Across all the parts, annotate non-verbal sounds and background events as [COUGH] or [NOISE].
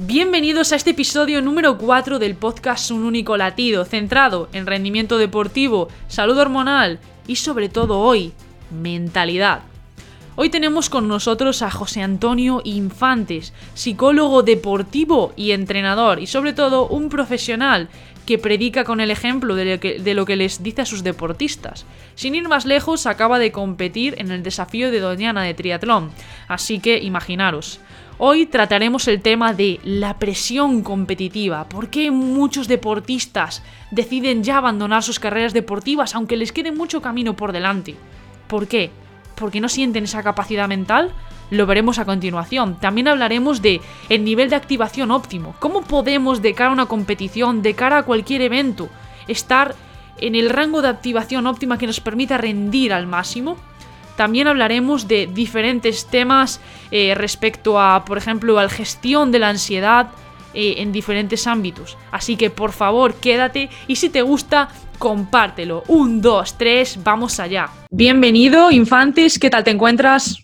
Bienvenidos a este episodio número 4 del podcast Un único latido, centrado en rendimiento deportivo, salud hormonal y sobre todo hoy, mentalidad. Hoy tenemos con nosotros a José Antonio Infantes, psicólogo deportivo y entrenador, y sobre todo un profesional que predica con el ejemplo de lo, que, les dice a sus deportistas. Sin ir más lejos, acaba de competir en el desafío de Doñana de triatlón, así que imaginaros. Hoy trataremos el tema de la presión competitiva. ¿Por qué muchos deportistas deciden ya abandonar sus carreras deportivas aunque les quede mucho camino por delante? ¿Por qué? ¿Porque no sienten esa capacidad mental? Lo veremos a continuación. También hablaremos de el nivel de activación óptimo. ¿Cómo podemos de cara a una competición, de cara a cualquier evento, estar en el rango de activación óptima que nos permita rendir al máximo? También hablaremos de diferentes temas eh, respecto a, por ejemplo, a la gestión de la ansiedad eh, en diferentes ámbitos. Así que por favor, quédate y si te gusta, compártelo. Un, dos, tres, vamos allá. Bienvenido, Infantes, ¿qué tal te encuentras?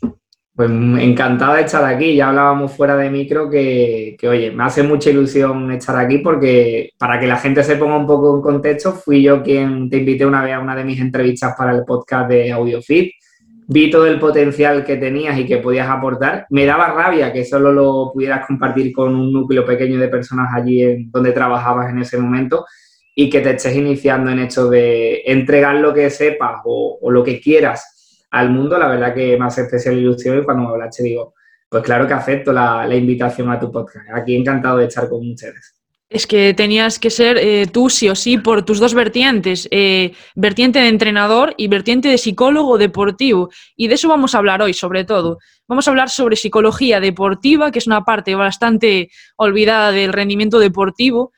Pues encantado de estar aquí. Ya hablábamos fuera de micro que, que, oye, me hace mucha ilusión estar aquí porque para que la gente se ponga un poco en contexto, fui yo quien te invité una vez a una de mis entrevistas para el podcast de AudioFit vi todo el potencial que tenías y que podías aportar. Me daba rabia que solo lo pudieras compartir con un núcleo pequeño de personas allí donde trabajabas en ese momento y que te estés iniciando en esto de entregar lo que sepas o lo que quieras al mundo. La verdad que me hace especial ilusión y cuando me hablaste digo, pues claro que acepto la, invitación a tu podcast. Aquí encantado de estar con ustedes. Es que tenías que ser eh, tú sí o sí por tus dos vertientes, eh, vertiente de entrenador y vertiente de psicólogo deportivo. Y de eso vamos a hablar hoy, sobre todo. Vamos a hablar sobre psicología deportiva, que es una parte bastante olvidada del rendimiento deportivo.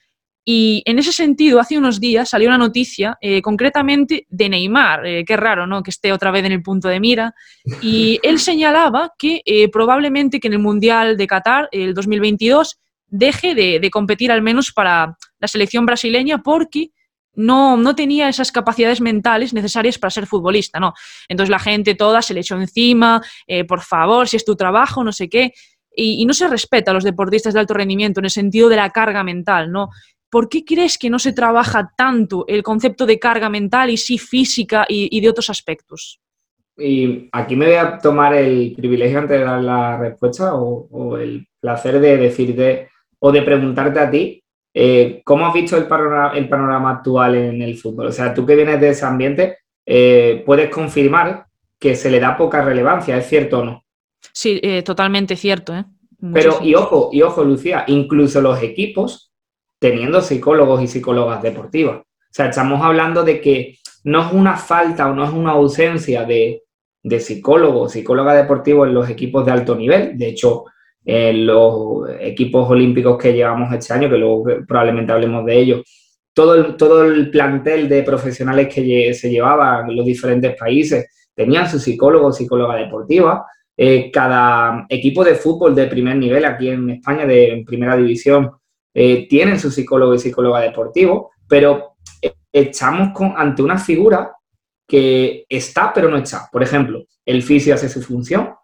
Y en ese sentido, hace unos días salió una noticia, eh, concretamente de Neymar, eh, qué raro, ¿no? Que esté otra vez en el punto de mira. Y [LAUGHS] él señalaba que eh, probablemente que en el Mundial de Qatar, el 2022, deje de, de, competir al menos para la selección brasileña porque no, no, tenía esas capacidades mentales necesarias para ser futbolista, ¿no? Entonces la gente toda se le echó encima, por favor, si es tu trabajo, no sé qué, y, y, no se respeta a los deportistas de alto rendimiento en el sentido de la carga mental, ¿no? ¿Por qué crees que no se trabaja tanto el concepto de carga mental y sí física y, y de otros aspectos? Y aquí me voy a tomar el privilegio antes de dar la respuesta o, o el placer de decirte o de preguntarte a ti, eh, ¿cómo has visto el panorama, el panorama, actual en el fútbol? O sea, tú que vienes de ese ambiente, eh, ¿puedes confirmar que se le da poca relevancia? ¿Es cierto o no? Sí, eh, totalmente cierto. Pero, y ojo, y ojo, Lucía, incluso los equipos teniendo psicólogos y psicólogas deportivas. O sea, estamos hablando de que no es una falta o no es una ausencia de, de psicólogos, psicóloga deportivo en los equipos de alto nivel. De hecho, en los equipos olímpicos que llevamos este año, que luego probablemente hablemos de ello, todo el, todo el plantel de profesionales que se llevaban en los diferentes países tenían su psicólogo o psicóloga deportiva. Eh, cada equipo de fútbol de primer nivel aquí en España, de en primera división, eh, tienen su psicólogo y psicóloga deportivo, pero estamos con, ante una figura que está pero no está. Por ejemplo, el fisio hace su función,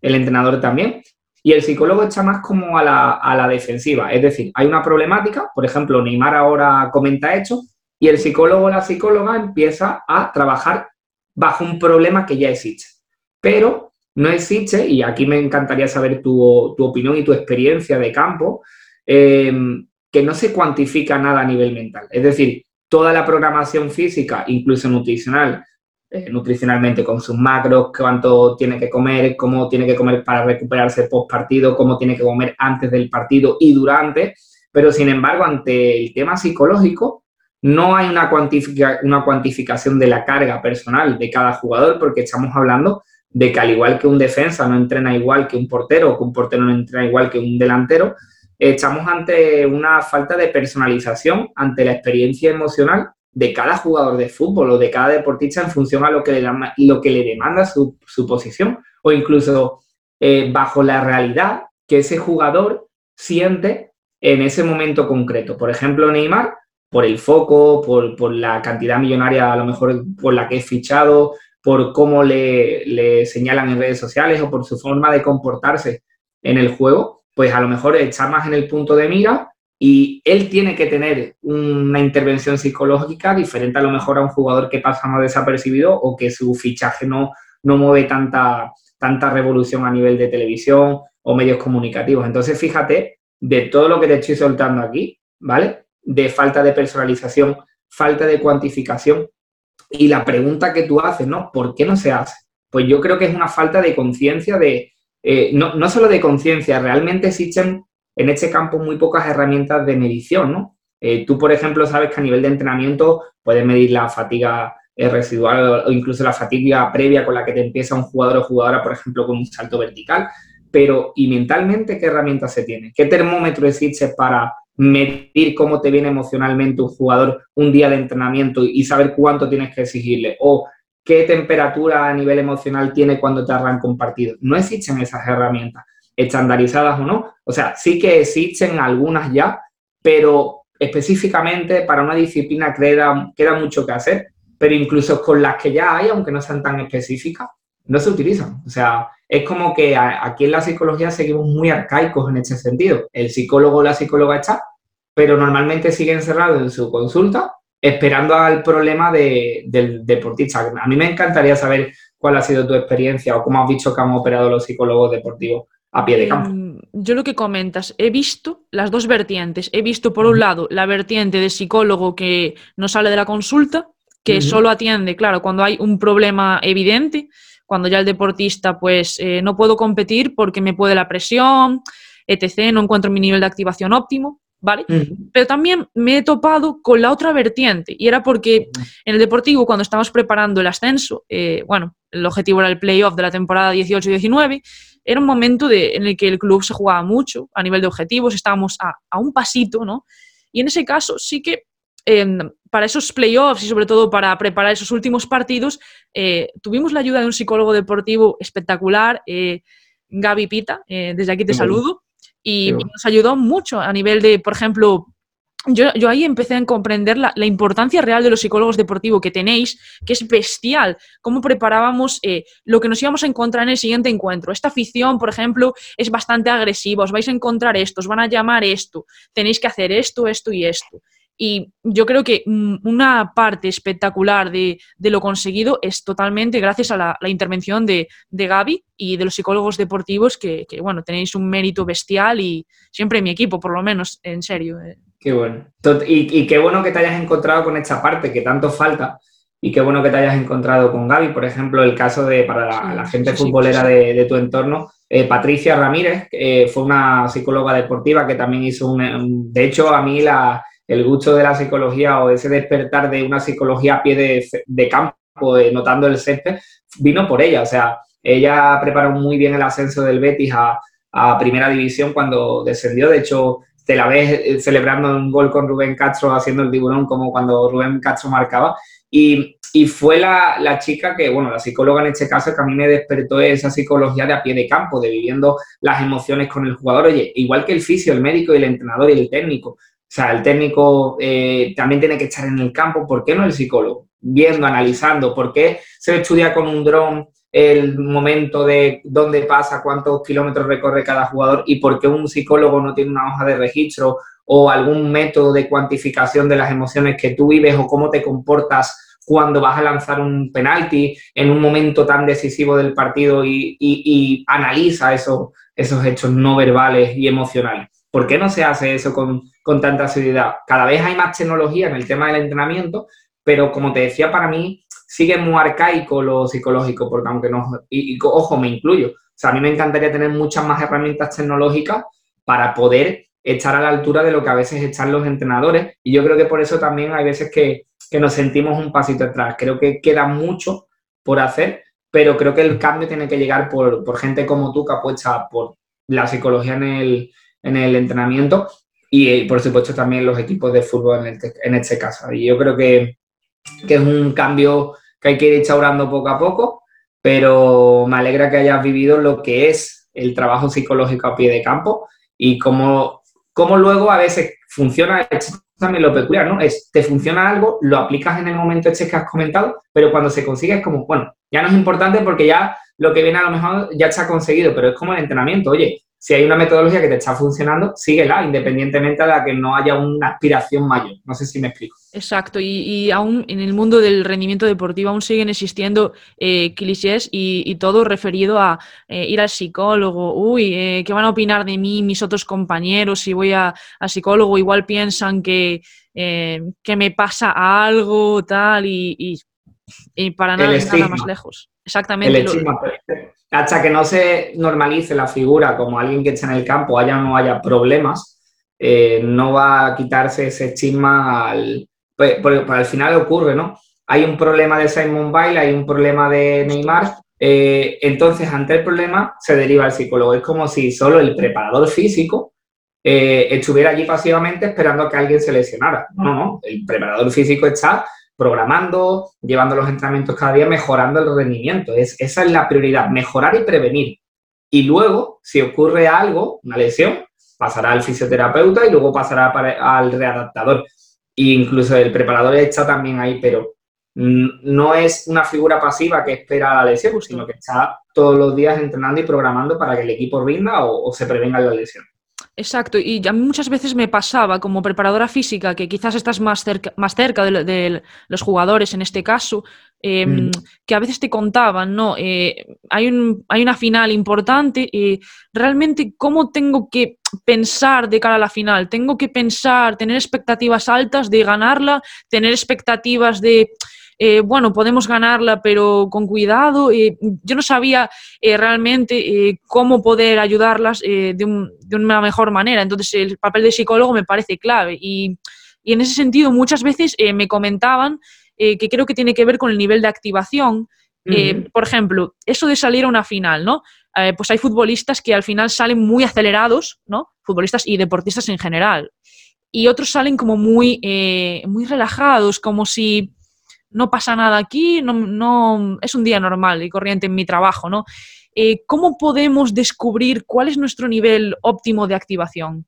el entrenador también, y el psicólogo está más como a la, a la, defensiva. Es decir, hay una problemática, por ejemplo, Neymar ahora comenta esto, y el psicólogo o la psicóloga empieza a trabajar bajo un problema que ya existe. Pero no existe, y aquí me encantaría saber tu, tu opinión y tu experiencia de campo, eh, que no se cuantifica nada a nivel mental. Es decir, toda la programación física, incluso nutricional, eh, nutricionalmente con sus macros, cuánto tiene que comer, cómo tiene que comer para recuperarse post partido, cómo tiene que comer antes del partido y durante. Pero sin embargo, ante el tema psicológico, no hay una, una cuantificación de la carga personal de cada jugador, porque estamos hablando de que al igual que un defensa no entrena igual que un portero, que un portero no entrena igual que un delantero, estamos ante una falta de personalización, ante la experiencia emocional de cada jugador de fútbol o de cada deportista en función a lo que le, lo que le demanda su, su posición o incluso eh, bajo la realidad que ese jugador siente en ese momento concreto. Por ejemplo, Neymar, por el foco, por, por, la cantidad millonaria a lo mejor por la que es fichado, por cómo le, le señalan en redes sociales o por su forma de comportarse en el juego, pues a lo mejor está más en el punto de mira y él tiene que tener una intervención psicológica diferente a lo mejor a un jugador que pasa más desapercibido o que su fichaje no, no mueve tanta, tanta revolución a nivel de televisión o medios comunicativos. Entonces, fíjate de todo lo que te estoy soltando aquí, ¿vale? De falta de personalización, falta de cuantificación. Y la pregunta que tú haces, ¿no? ¿Por qué no se hace? Pues yo creo que es una falta de conciencia de, eh, no, no, solo de conciencia, realmente existen en este campo muy pocas herramientas de medición, ¿no? Eh, tú, por ejemplo, sabes que a nivel de entrenamiento puedes medir la fatiga eh, residual o incluso la fatiga previa con la que te empieza un jugador o jugadora, por ejemplo, con un salto vertical. Pero, ¿y mentalmente qué herramientas se tiene? ¿Qué termómetro existe para medir cómo te viene emocionalmente un jugador un día de entrenamiento y saber cuánto tienes que exigirle? O qué temperatura a nivel emocional tiene cuando te arranca un partido. No existen esas herramientas, estandarizadas o no. O sea, sí que existen algunas ya, pero específicamente para una disciplina queda, queda mucho que hacer. Pero incluso con las que ya hay, aunque no sean tan específicas, no se utilizan. O sea, es como que aquí en la psicología seguimos muy arcaicos en este sentido. El psicólogo o la psicóloga está, pero normalmente sigue encerrado en su consulta esperando al problema del deportista. A mí me encantaría saber cuál ha sido tu experiencia o cómo has visto que han operado los psicólogos deportivos a pie de campo. Em, yo lo que comentas, he visto las dos vertientes. He visto, por un lado, la vertiente de psicólogo que no sale de la consulta, que solo atiende, claro, cuando hay un problema evidente, cuando ya el deportista, pues, eh, no puedo competir porque me puede la presión, etc., no encuentro mi nivel de activación óptimo. ¿Vale? Pero también me he topado con la otra vertiente y era porque en el Deportivo, cuando estábamos preparando el ascenso, eh, bueno, el objetivo era el playoff de la temporada 18-19, era un momento de, en el que el club se jugaba mucho a nivel de objetivos, estábamos a, un pasito, ¿no? Y en ese caso sí que em, para esos playoffs y sobre todo para preparar esos últimos partidos, eh, tuvimos la ayuda de un psicólogo deportivo espectacular, eh, Gaby Pita, desde aquí te saludo y nos ayudó mucho a nivel de, por ejemplo, yo, yo, ahí empecé a comprender la, la, importancia real de los psicólogos deportivos que tenéis, que es bestial, cómo preparábamos eh, lo que nos íbamos a encontrar en el siguiente encuentro. Esta afición, por ejemplo, es bastante agresiva, os vais a encontrar esto, os van a llamar esto, tenéis que hacer esto, esto y esto. Y yo creo que mm, una parte espectacular de, lo conseguido es totalmente gracias a la, intervención de, de, Gaby y de los psicólogos deportivos que, bueno, tenéis un mérito bestial y siempre mi equipo, por lo menos, en serio. Eh. Qué bueno. Y, qué bueno que te hayas encontrado con esta parte que tanto falta y qué bueno que te hayas encontrado con Gaby. Por ejemplo, el caso de, para la, gente futbolera de, tu entorno, eh, Patricia Ramírez, que fue una psicóloga deportiva que también hizo un... De hecho, a mí la el gusto de la psicología o ese despertar de una psicología a pie de, campo, eh, notando el césped, vino por ella. O sea, ella preparó muy bien el ascenso del Betis a, Primera División cuando descendió. De hecho, te la ves eh, celebrando un gol con Rubén Castro haciendo el tiburón como cuando Rubén Castro marcaba. Y, fue la, la, chica que, bueno, la psicóloga en este caso que a mí me despertó esa psicología de a pie de campo, de viviendo las emociones con el jugador. Oye, igual que el fisio, el médico y el entrenador y el técnico, o sea, el técnico eh, también tiene que estar en el campo, ¿por qué no el psicólogo? Viendo, analizando, ¿por qué se estudia con un dron el momento de dónde pasa, cuántos kilómetros recorre cada jugador y por qué un psicólogo no tiene una hoja de registro o algún método de cuantificación de las emociones que tú vives o cómo te comportas cuando vas a lanzar un penalti en un momento tan decisivo del partido y, analiza esos, esos hechos no verbales y emocionales. ¿Por qué no se hace eso con, con tanta asiduidad? Cada vez hay más tecnología en el tema del entrenamiento, pero como te decía, para mí sigue muy arcaico lo psicológico, porque aunque no, y, ojo, me incluyo, o sea, a mí me encantaría tener muchas más herramientas tecnológicas para poder estar a la altura de lo que a veces están los entrenadores, y yo creo que por eso también hay veces que, que nos sentimos un pasito atrás. Creo que queda mucho por hacer, pero creo que el cambio tiene que llegar por, por gente como tú que apuesta por la psicología en el, en el entrenamiento y, eh, por supuesto, también los equipos de fútbol en este, caso. Y yo creo que, que, es un cambio que hay que ir instaurando poco a poco, pero me alegra que hayas vivido lo que es el trabajo psicológico a pie de campo y cómo, cómo luego a veces funciona, también lo peculiar, ¿no? Es, te funciona algo, lo aplicas en el momento este que has comentado, pero cuando se consigue es como, bueno, ya no es importante porque ya lo que viene a lo mejor ya está conseguido, pero es como el entrenamiento, oye, si hay una metodología que te está funcionando, síguela, independientemente de la que no haya una aspiración mayor. No sé si me explico. Exacto, y, aún en el mundo del rendimiento deportivo aún siguen existiendo eh, clichés y, todo referido a eh, ir al psicólogo. Uy, eh, ¿qué van a opinar de mí mis otros compañeros si voy al psicólogo? Igual piensan que, que me pasa algo, tal, y, para nada, nada más lejos. Exactamente. hasta que no se normalice la figura como alguien que está en el campo, haya o no haya problemas, no va a quitarse ese estigma al pues, al final ocurre, ¿no? Hay un problema de Simon Bale, hay un problema de Neymar, eh, entonces ante el problema se deriva el psicólogo. Es como si solo el preparador físico eh, estuviera allí pasivamente esperando a que alguien se lesionara. No, no, el preparador físico está programando, llevando los entrenamientos cada día, mejorando el rendimiento. Es, esa es la prioridad, mejorar y prevenir. Y luego, si ocurre algo, una lesión, pasará al fisioterapeuta y luego pasará al readaptador incluso el preparador está también ahí, pero no es una figura pasiva que espera la lesión, sino que está todos los días entrenando y programando para que el equipo rinda o, se prevenga la lesión. Exacto, y a mí muchas veces me pasaba como preparadora física, que quizás estás más cerca, más cerca de, los jugadores en este caso, em, mm. que a veces te contaban, ¿no? Eh, hay, un, hay una final importante, y realmente cómo tengo que pensar de cara a la final, tengo que pensar, tener expectativas altas de ganarla, tener expectativas de eh, bueno, podemos ganarla, pero con cuidado. Eh, yo no sabía eh, realmente cómo poder ayudarlas de, una mejor manera. Entonces, el papel de psicólogo me parece clave. Y, en ese sentido, muchas veces me comentaban que creo que tiene que ver con el nivel de activación. Por ejemplo, eso de salir a una final, ¿no? pues hay futbolistas que al final salen muy acelerados, ¿no? Futbolistas y deportistas en general. Y otros salen como muy, muy relajados, como si no pasa nada aquí, no, es un día normal y corriente en mi trabajo, ¿no? Eh, ¿Cómo podemos descubrir cuál es nuestro nivel óptimo de activación?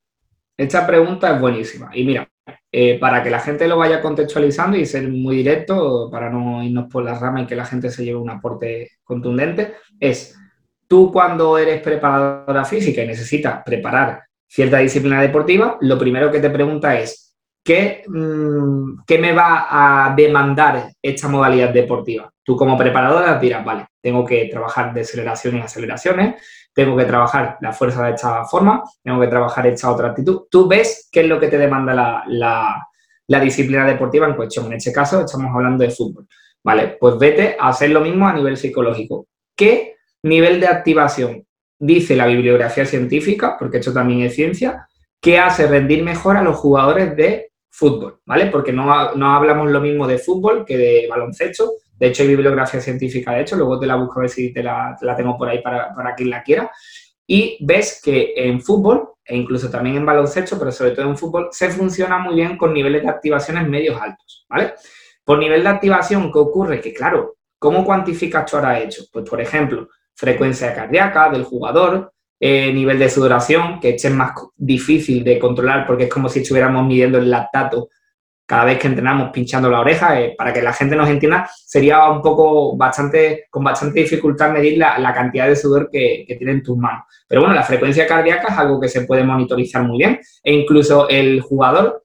Esta pregunta es buenísima. Y mira, eh, para que la gente lo vaya contextualizando y ser muy directo, para no irnos por la rama y que la gente se lleve un aporte contundente, es tú cuando eres preparadora física y necesitas preparar cierta disciplina deportiva, lo primero que te pregunta es, Mm, ¿qué, me va a demandar esta modalidad deportiva? Tú como preparadora dirás, vale, tengo que trabajar deceleraciones y aceleraciones, tengo que trabajar la fuerza de esta forma, tengo que trabajar esta otra actitud. Tú ves qué es lo que te demanda la, disciplina deportiva en cuestión. En este caso estamos hablando de fútbol. Vale, pues vete a hacer lo mismo a nivel psicológico. ¿Qué nivel de activación dice la bibliografía científica, porque esto también es ciencia, que hace rendir mejor a los jugadores de fútbol, ¿vale? Porque no, no, hablamos lo mismo de fútbol que de baloncesto. De hecho, hay bibliografía científica, de hecho, luego te la busco a ver si te la, tengo por ahí para, para, quien la quiera. Y ves que en fútbol, e incluso también en baloncesto, pero sobre todo en fútbol, se funciona muy bien con niveles de activaciones medios altos, ¿vale? Por nivel de activación, ¿qué ocurre? Que claro, ¿cómo cuantificas tú ahora hecho? Pues, por ejemplo, frecuencia cardíaca del jugador, eh, nivel de sudoración, que este es más difícil de controlar porque es como si estuviéramos midiendo el lactato cada vez que entrenamos pinchando la oreja, eh, para que la gente nos entienda, sería un poco bastante, con bastante dificultad medir la, cantidad de sudor que, que tienen tus manos. Pero bueno, la frecuencia cardíaca es algo que se puede monitorizar muy bien e incluso el jugador,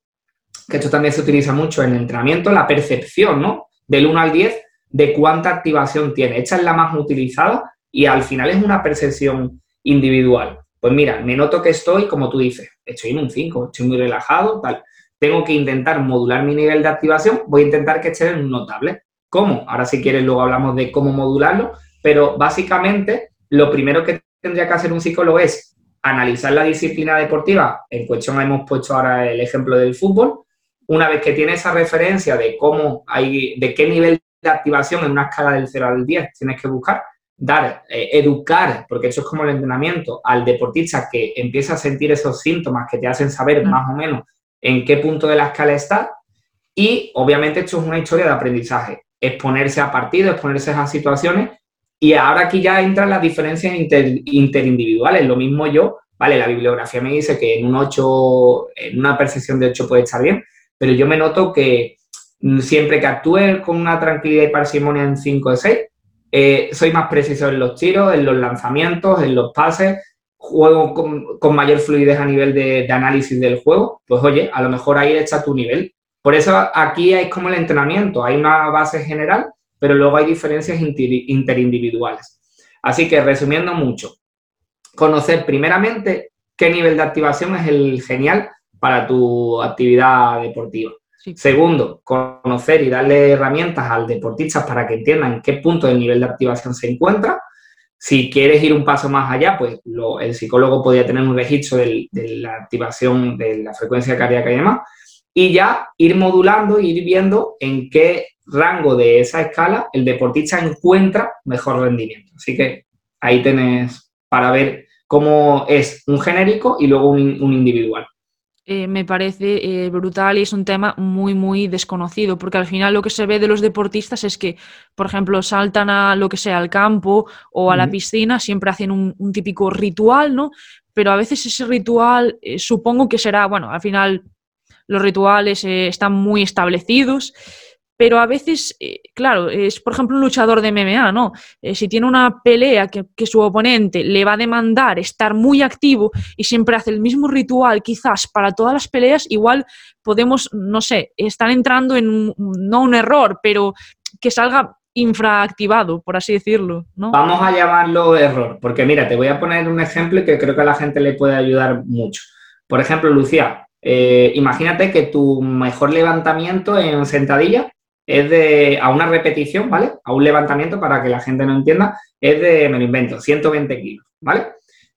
que esto también se utiliza mucho en entrenamiento, la percepción, ¿no? Del 1 al 10 de cuánta activación tiene. Esta es la más utilizada y al final es una percepción individual. Pues mira, me noto que estoy, como tú dices, estoy en un 5, estoy muy relajado, tal. Tengo que intentar modular mi nivel de activación, voy a intentar que esté en un notable. ¿Cómo? Ahora si quieres luego hablamos de cómo modularlo, pero básicamente lo primero que tendría que hacer un psicólogo es analizar la disciplina deportiva. En cuestión hemos puesto ahora el ejemplo del fútbol. Una vez que tiene esa referencia de cómo hay, de qué nivel de activación en una escala del 0 al 10 tienes que buscar, dar, eh, educar, porque eso es como el entrenamiento, al deportista que empieza a sentir esos síntomas que te hacen saber más o menos en qué punto de la escala está. Y obviamente esto es una historia de aprendizaje, exponerse a partidos, exponerse a situaciones. Y ahora aquí ya entran las diferencias interindividuales. Lo mismo yo, vale, la bibliografía me dice que en un 8, en una percepción de 8 puede estar bien, pero yo me noto que siempre que actúe con una tranquilidad y parsimonia en 5 de 6, eh, soy más preciso en los tiros, en los lanzamientos, en los pases. juego con, mayor fluidez a nivel de, análisis del juego, pues oye, a lo mejor ahí está tu nivel. Por eso aquí es como el entrenamiento, hay una base general, pero luego hay diferencias interindividuales. Así que resumiendo mucho, conocer primeramente qué nivel de activación es el genial para tu actividad deportiva. Segundo, conocer y darle herramientas al deportista para que entiendan en qué punto del nivel de activación se encuentra. Si quieres ir un paso más allá, pues el psicólogo podría tener un registro de la activación de la frecuencia cardíaca y demás. Y ya ir modulando, ir viendo en qué rango de esa escala el deportista encuentra mejor rendimiento. Así que ahí tenés para ver cómo es un genérico y luego un individual. Eh, me parece eh, brutal y es un tema muy, muy desconocido, porque al final lo que se ve de los deportistas es que, por ejemplo, saltan a lo que sea, al campo o a la piscina, siempre hacen un, típico ritual, ¿no? Pero a veces ese ritual eh, supongo que será, bueno, al final los rituales están muy establecidos pero a veces, eh, claro, es por ejemplo un luchador de MMA, ¿no? Eh, si tiene una pelea que, su oponente le va a demandar estar muy activo y siempre hace el mismo ritual, quizás para todas las peleas, igual podemos, no sé, estar entrando en no un error, pero que salga infraactivado, por así decirlo. Vamos a llamarlo error, porque mira, te voy a poner un ejemplo que creo que a la gente le puede ayudar mucho. Por ejemplo, Lucía, eh, imagínate que tu mejor levantamiento en sentadilla es de, a una repetición, ¿vale? A un levantamiento, para que la gente no entienda, es de, me lo invento, 120 kilos, ¿vale?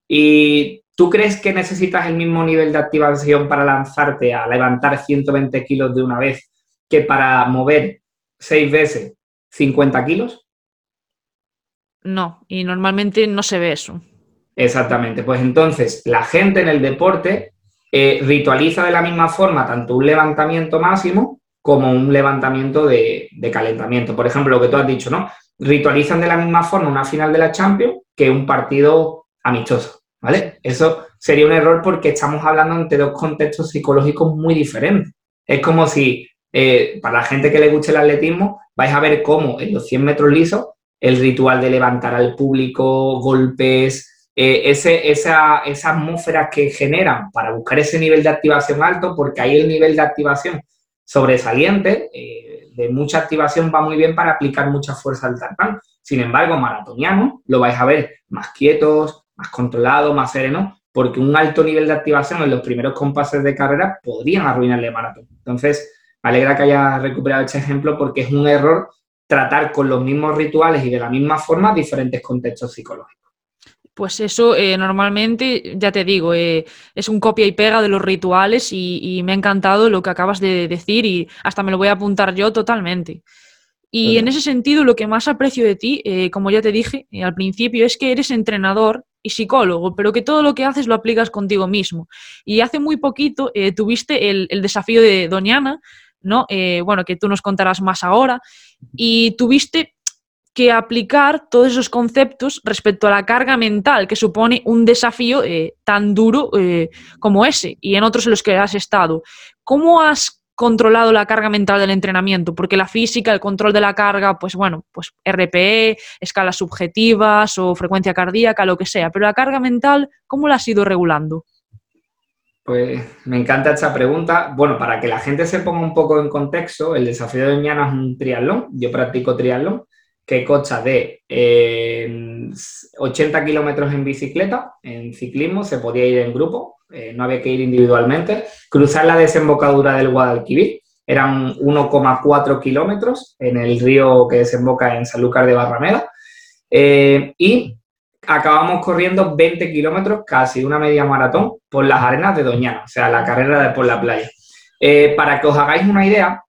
Y tú crees que necesitas el mismo nivel de activación para lanzarte a levantar 120 kilos de una vez que para mover seis veces 50 kilos? No, y normalmente no se ve eso. Exactamente, pues entonces la gente en el deporte eh, ritualiza de la misma forma tanto un levantamiento máximo como un levantamiento de, calentamiento. Por ejemplo, lo que tú has dicho, ¿no? Ritualizan de la misma forma una final de la Champions que un partido amistoso, ¿vale? Eso sería un error porque estamos hablando entre dos contextos psicológicos muy diferentes. Es como si, eh, para la gente que le guste el atletismo, vais a ver cómo en los 100 metros lisos el ritual de levantar al público, golpes, eh, esa, esa atmósfera que generan para buscar ese nivel de activación alto, porque ahí el nivel de activación sobresaliente, eh, de mucha activación, va muy bien para aplicar mucha fuerza al tartán. Sin embargo, maratoniano lo vais a ver más quietos, más controlados, más serenos, porque un alto nivel de activación en los primeros compases de carrera podrían arruinarle el maratón. Entonces, me alegra que haya recuperado este ejemplo porque es un error tratar con los mismos rituales y de la misma forma diferentes contextos psicológicos. Pues eso eh, normalmente, ya te digo, eh, es un copia y pega de los rituales y, me ha encantado lo que acabas de decir y hasta me lo voy a apuntar yo totalmente. Y en ese sentido, lo que más aprecio de ti, eh, como ya te dije al principio, es que eres entrenador y psicólogo, pero que todo lo que haces lo aplicas contigo mismo. Y hace muy poquito tuviste el, el, desafío de Doñana, ¿no? bueno, que tú nos contarás más ahora, y tuviste que aplicar todos esos conceptos respecto a la carga mental que supone un desafío eh, tan duro eh, como ese y en otros en los que has estado. ¿Cómo has controlado la carga mental del entrenamiento? Porque la física, el control de la carga, pues bueno, pues RPE, escalas subjetivas o frecuencia cardíaca, lo que sea, pero la carga mental, ¿cómo la has ido regulando? Pues me encanta esta pregunta. Bueno, para que la gente se ponga un poco en contexto, el desafío de mañana es un triatlón. Yo practico triatlón que consta de 80 kilómetros en bicicleta, en ciclismo, se podía ir en grupo, eh, no había que ir individualmente, cruzar la desembocadura del Guadalquivir, eran 1,4 kilómetros en el río que desemboca en Sanlúcar de Barrameda, eh, y acabamos corriendo 20 kilómetros, casi una media maratón, por las arenas de Doñana, o sea, la carrera de por la playa. Eh, para que os hagáis una idea,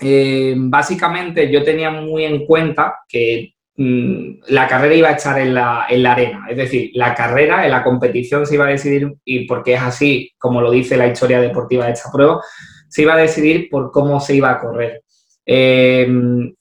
eh, básicamente yo tenía muy en cuenta que mm, la carrera iba a estar en la, arena, es decir, la carrera, en la competición se iba a decidir, y porque es así como lo dice la historia deportiva de esta prueba, se iba a decidir por cómo se iba a correr. Eh,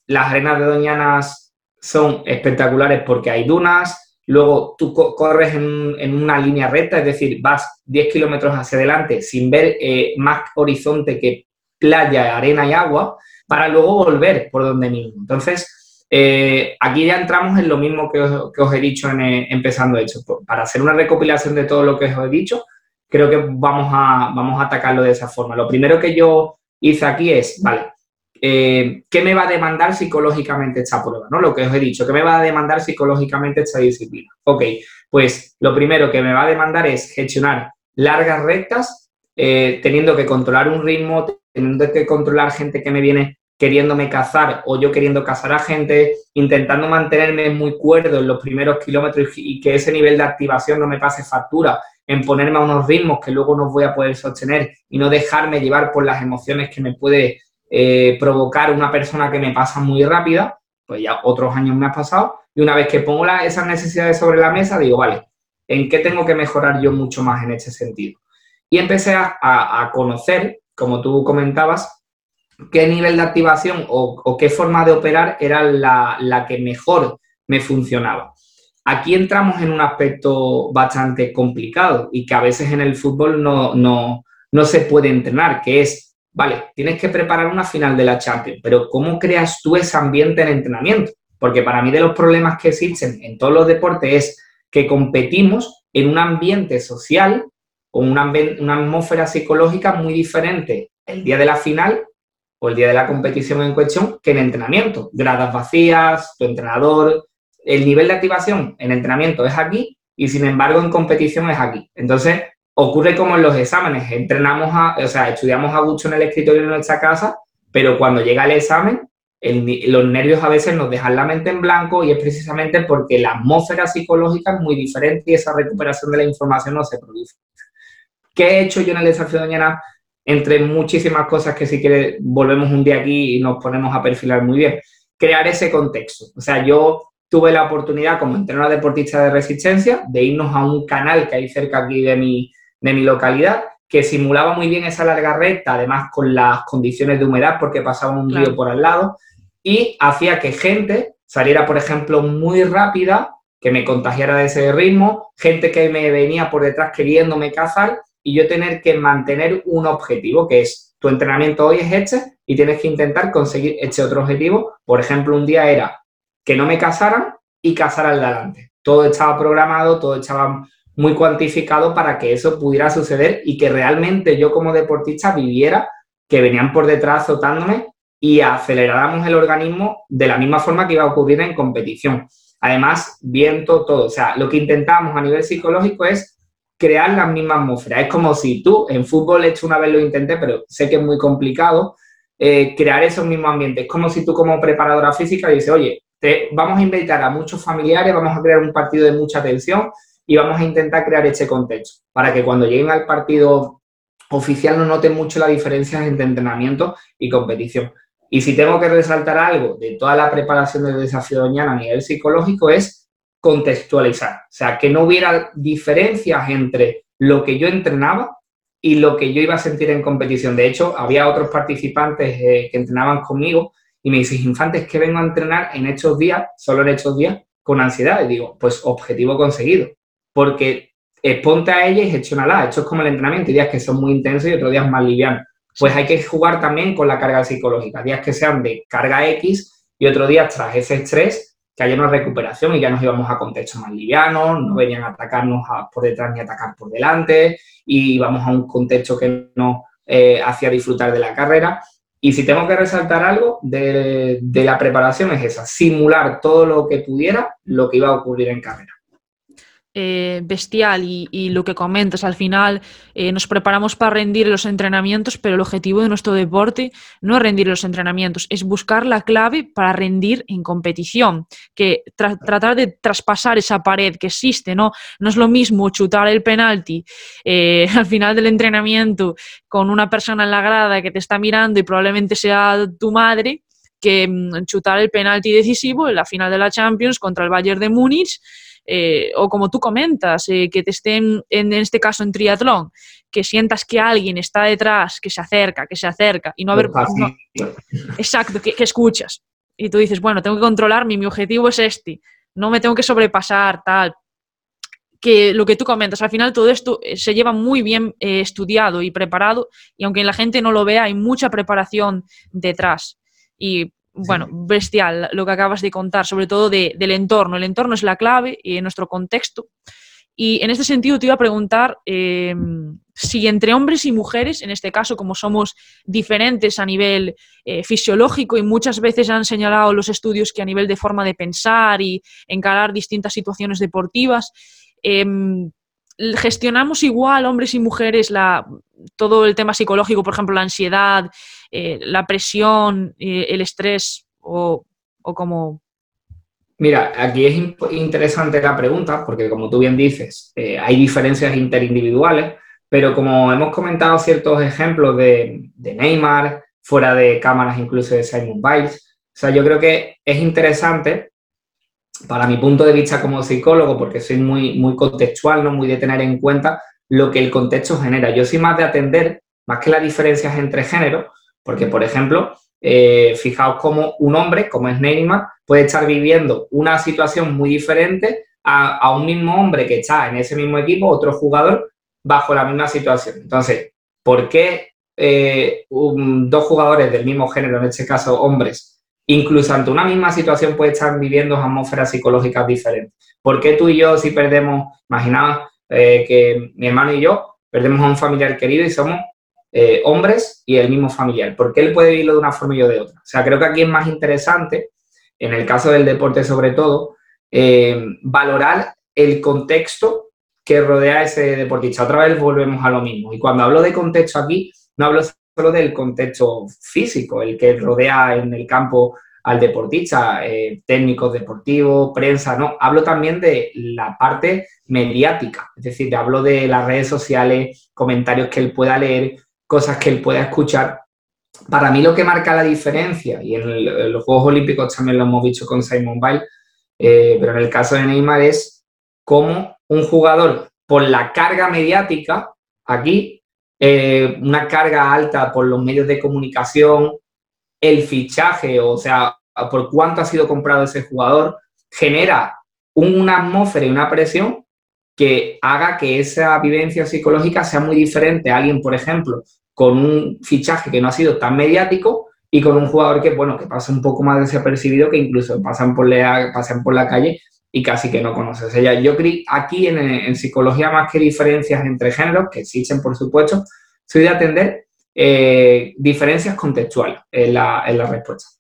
las arenas de Doñanas son espectaculares porque hay dunas, luego tú corres en, una línea recta, es decir, vas 10 kilómetros hacia adelante sin ver eh, más horizonte que playa, arena y agua, para luego volver por donde mismo. Entonces, Eh, aquí ya entramos en lo mismo que os, he dicho en, eh, empezando hecho. Para hacer una recopilación de todo lo que os he dicho, creo que vamos a, vamos a atacarlo de esa forma. Lo primero que yo hice aquí es, vale, eh, ¿qué me va a demandar psicológicamente esta prueba? ¿no? Lo que os he dicho, ¿qué me va a demandar psicológicamente esta disciplina? Ok, pues lo primero que me va a demandar es gestionar largas rectas, teniendo que controlar un ritmo, teniendo que controlar gente que me viene queriéndome cazar o yo queriendo cazar a gente, intentando mantenerme muy cuerdo en los primeros kilómetros y que ese nivel de activación no me pase factura, en ponerme a unos ritmos que luego no voy a poder sostener y no dejarme llevar por las emociones que me puede eh, provocar una persona que me pasa muy rápida, pues ya otros años me ha pasado, y una vez que pongo esas necesidades sobre la mesa, digo, vale, ¿en qué tengo que mejorar yo mucho más en este sentido? Y empecé a conocer, como tú comentabas, qué nivel de activación o, qué forma de operar era la, que mejor me funcionaba. Aquí entramos en un aspecto bastante complicado y que a veces en el fútbol no, no, se puede entrenar, que es, vale, tienes que preparar una final de la Champions, pero ¿cómo creas tú ese ambiente en entrenamiento? Porque para mí de los problemas que existen en todos los deportes es que competimos en un ambiente social o una, una atmósfera psicológica muy diferente el día de la final o el día de la competición en cuestión que en entrenamiento. Gradas vacías, tu entrenador, el nivel de activación en entrenamiento es aquí y sin embargo en competición es aquí. Entonces ocurre como en los exámenes, entrenamos, a, o sea, estudiamos a gusto en el escritorio de nuestra casa, pero cuando llega el examen, los nervios a veces nos dejan la mente en blanco y es precisamente porque la atmósfera psicológica es muy diferente y esa recuperación de la información no se produce. ¿Qué he hecho yo en el desafío de mañana? entre muchísimas cosas que si quiere volvemos un día aquí y nos ponemos a perfilar muy bien. Crear ese contexto. O sea, yo tuve la oportunidad como entrenador deportista de resistencia de irnos a un canal que hay cerca aquí de mi, de mi localidad que simulaba muy bien esa larga recta, además con las condiciones de humedad porque pasaba un río por al lado y hacía que gente saliera, por ejemplo, muy rápida, que me contagiara de ese ritmo, gente que me venía por detrás queriéndome cazar y yo tener que mantener un objetivo, que es tu entrenamiento hoy es este y tienes que intentar conseguir este otro objetivo. Por ejemplo, un día era que no me casaran y casar al delante. Todo estaba programado, todo estaba muy cuantificado para que eso pudiera suceder y que realmente yo como deportista viviera que venían por detrás azotándome y aceleráramos el organismo de la misma forma que iba a ocurrir en competición. Además, viento todo. O sea, lo que intentamos a nivel psicológico es crear la misma atmósfera. Es como si tú, en fútbol, hecho una vez lo intenté, pero sé que es muy complicado, eh, crear esos mismos ambientes. Es como si tú como preparadora física dices, oye, vamos a invitar a muchos familiares, vamos a crear un partido de mucha tensión y vamos a intentar crear este contexto para que cuando lleguen al partido oficial no noten mucho la diferencia entre entrenamiento y competición. Y si tengo que resaltar algo de toda la preparación del desafío de mañana a nivel psicológico es contextualizar, o sea, que no hubiera diferencias entre lo que yo entrenaba y lo que yo iba a sentir en competición. De hecho, había otros participantes eh, que entrenaban conmigo y me dicen, Infantes, que vengo a entrenar en estos días, solo en estos días, con ansiedad. Y digo, pues objetivo conseguido, porque exponte a ella y gestionala. Esto es como el entrenamiento, hay días que son muy intensos y otros días más livianos. Pues hay que jugar también con la carga psicológica, días que sean de carga X y otros días tras ese estrés que haya una recuperación y ya nos íbamos a contextos más livianos, no venían a atacarnos por detrás ni a atacar por delante y íbamos a un contexto que nos eh, hacía disfrutar de la carrera. Y si tengo que resaltar algo de, de la preparación es esa, simular todo lo que pudiera lo que iba a ocurrir en carrera. Eh, bestial y, lo que comentas, al final eh, nos preparamos para rendir los entrenamientos, pero el objetivo de nuestro deporte no es rendir los entrenamientos, es buscar la clave para rendir en competición, que tratar de traspasar esa pared que existe, ¿no? No es lo mismo chutar el penalti eh, [LAUGHS] al final del entrenamiento con una persona en la grada que te está mirando y probablemente sea tu madre que mm, chutar el penalti decisivo en la final de la Champions contra el Bayern de Múnich eh, o como tú comentas, eh, que te estén, en este caso en triatlón, que sientas que alguien está detrás, que se acerca, que se acerca, y no haber... exacto, que, escuchas. Y tú dices, bueno, tengo que controlarme, mi objetivo es este, no me tengo que sobrepasar, tal. Que lo que tú comentas, al final todo esto eh, se lleva muy bien estudiado y preparado, y aunque la gente no lo vea, hay mucha preparación detrás. Y bueno, bestial lo que acabas de contar, sobre todo del entorno. El entorno es la clave y nuestro contexto. Y en este sentido te iba a preguntar em, si entre hombres y mujeres, en este caso como somos diferentes a nivel eh, fisiológico y muchas veces han señalado los estudios que a nivel de forma de pensar y encarar distintas situaciones deportivas, em, gestionamos igual hombres y mujeres la, todo el tema psicológico, por ejemplo, la ansiedad, eh, la presión, eh, el estrés o, o como Mira, aquí es interesante la pregunta porque como tú bien dices, eh, hay diferencias interindividuales, pero como hemos comentado ciertos ejemplos de, Neymar, fuera de cámaras incluso de Simon Biles, o sea, yo creo que es interesante para mi punto de vista como psicólogo, porque soy muy, muy contextual, ¿no? muy de tener en cuenta lo que el contexto genera. Yo soy más de atender, más que las diferencias entre géneros, porque, por ejemplo, eh, fijaos cómo un hombre, como es Neymar, puede estar viviendo una situación muy diferente a, un mismo hombre que está en ese mismo equipo, otro jugador, bajo la misma situación. Entonces, ¿por qué eh, dos jugadores del mismo género, en este caso hombres, incluso ante una misma situación puede estar viviendo atmósferas psicológicas diferentes? ¿Por qué tú y yo, si perdemos, imaginaos eh, que mi hermano y yo perdemos a un familiar querido y somos eh, hombres y el mismo familiar. porque él puede vivirlo de una forma y yo de otra? O sea, creo que aquí es más interesante, en el caso del deporte sobre todo, eh, valorar el contexto que rodea a ese deportista. Otra vez volvemos a lo mismo. Y cuando hablo de contexto aquí, no hablo solo del contexto físico, el que rodea en el campo al deportista, eh, técnicos deportivos, prensa, no, hablo también de la parte mediática, es decir, hablo de las redes sociales, comentarios que él pueda leer, cosas que él pueda escuchar. Para mí lo que marca la diferencia, y en, los Juegos Olímpicos también lo hemos visto con Simon Biles, eh, pero en el caso de Neymar es cómo un jugador, por la carga mediática, aquí, eh, una carga alta por los medios de comunicación, el fichaje, o sea, por cuánto ha sido comprado ese jugador, genera una atmósfera y una presión que haga que esa vivencia psicológica sea muy diferente a alguien, por ejemplo, con un fichaje que no ha sido tan mediático y con un jugador que, bueno, que pasa un poco más desapercibido, que incluso pasan por la, pasan por la calle y casi que no conoces. ella yo creo aquí en, psicología, más que diferencias entre géneros, que existen, por supuesto, soy de atender eh, diferencias contextuales en la, en la respuesta.